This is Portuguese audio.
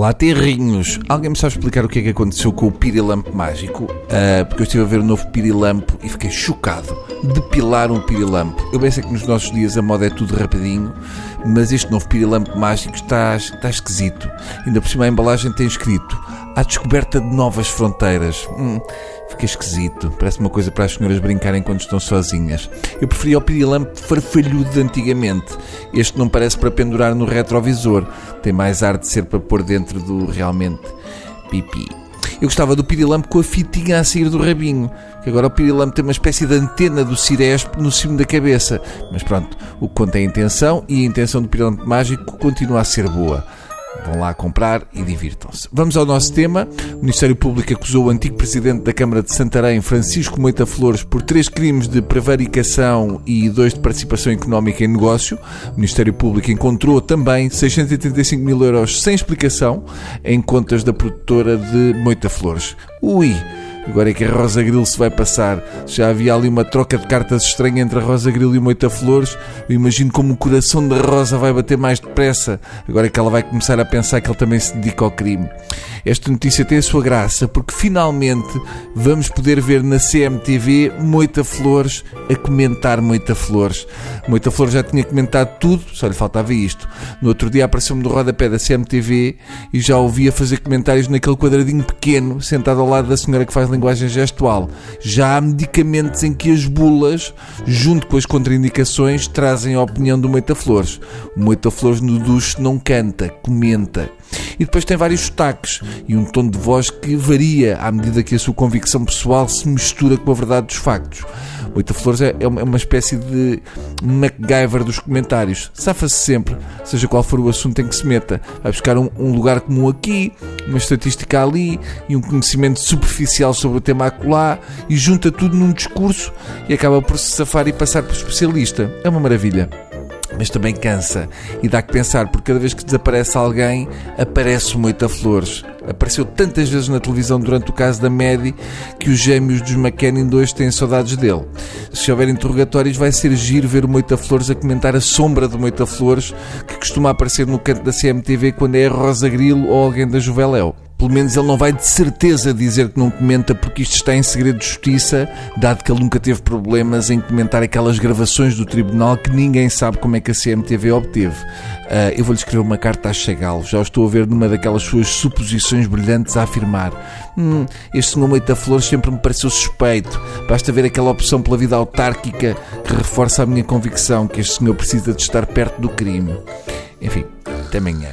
Olá, terrinhos! Alguém me sabe explicar o que é que aconteceu com o pirilampo mágico? Uh, porque eu estive a ver o novo pirilampo e fiquei chocado. Depilar um pirilampo. Eu bem sei que nos nossos dias a moda é tudo rapidinho, mas este novo pirilampo mágico está, está esquisito. Ainda por cima a embalagem tem escrito à descoberta de novas fronteiras. Hum, fica esquisito. Parece uma coisa para as senhoras brincarem quando estão sozinhas. Eu preferia o pirilampo farfalhudo de antigamente. Este não parece para pendurar no retrovisor. Tem mais ar de ser para pôr dentro do realmente pipi. Eu gostava do pirilampo com a fitinha a sair do rabinho. Que agora o pirilampo tem uma espécie de antena do Ciresp no cimo da cabeça. Mas pronto, o que conta é a intenção e a intenção do pirilampo mágico continua a ser boa. Vão lá comprar e divirtam-se. Vamos ao nosso tema. O Ministério Público acusou o antigo presidente da Câmara de Santarém, Francisco Moita Flores, por três crimes de prevaricação e dois de participação económica em negócio. O Ministério Público encontrou também 685 mil euros sem explicação em contas da produtora de Moita Flores. Ui! Agora é que a Rosa Grilo se vai passar. Já havia ali uma troca de cartas estranha entre a Rosa Grilo e o Moita Flores. Eu imagino como o coração da Rosa vai bater mais depressa. Agora é que ela vai começar a pensar que ele também se dedica ao crime. Esta notícia tem a sua graça porque finalmente vamos poder ver na CMTV Moita Flores a comentar Moita Flores. Moita Flores já tinha comentado tudo, só lhe faltava isto. No outro dia apareceu-me no rodapé da CMTV e já ouvia fazer comentários naquele quadradinho pequeno, sentado ao lado da senhora que faz linguagem gestual. Já há medicamentos em que as bulas, junto com as contraindicações, trazem a opinião do Moita Flores. O Moita Flores no duche não canta, comenta. E depois tem vários sotaques e um tom de voz que varia à medida que a sua convicção pessoal se mistura com a verdade dos factos. Moita Flores é, é, é uma espécie de MacGyver dos comentários. Safa-se sempre, seja qual for o assunto em que se meta. Vai buscar um, um, lugar comum aqui, uma estatística ali e um conhecimento superficial sobre o tema acolá e junta tudo num discurso e acaba por se safar e passar por especialista. É uma maravilha mas também cansa e dá que pensar, porque cada vez que desaparece alguém, aparece Moita Flores. Apareceu tantas vezes na televisão durante o caso da Medi que os gêmeos dos McKennin 2 têm saudades dele. Se houver interrogatórios, vai ser giro ver o Moita Flores a comentar a sombra do Moita Flores que costuma aparecer no canto da CMTV quando é a Rosa Grilo ou alguém da Juveléu pelo menos ele não vai de certeza dizer que não comenta porque isto está em segredo de justiça, dado que ele nunca teve problemas em comentar aquelas gravações do tribunal que ninguém sabe como é que a CMTV obteve. Uh, eu vou-lhe escrever uma carta a chegá-lo. Já o estou a ver numa daquelas suas suposições brilhantes a afirmar: hum, Este senhor Moita Flores sempre me pareceu suspeito. Basta ver aquela opção pela vida autárquica que reforça a minha convicção que este senhor precisa de estar perto do crime. Enfim, até amanhã.